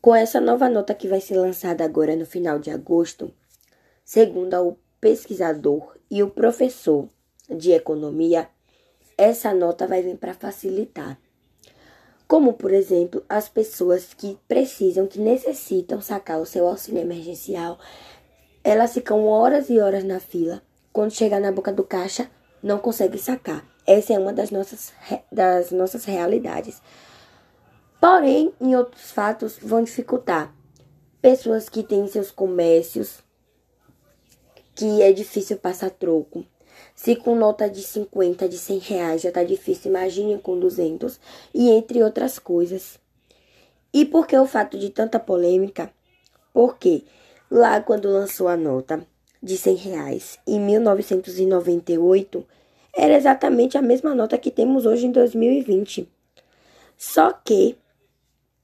Com essa nova nota que vai ser lançada agora no final de agosto, segundo o pesquisador e o professor de economia, essa nota vai vir para facilitar. Como, por exemplo, as pessoas que precisam, que necessitam sacar o seu auxílio emergencial, elas ficam horas e horas na fila. Quando chegar na boca do caixa, não consegue sacar. Essa é uma das nossas, das nossas realidades. Porém, em outros fatos, vão dificultar. Pessoas que têm seus comércios, que é difícil passar troco. Se com nota de 50, de 100 reais já tá difícil, imagine com 200 e entre outras coisas. E por que o fato de tanta polêmica? Porque lá quando lançou a nota de 100 reais em 1998, era exatamente a mesma nota que temos hoje em 2020. Só que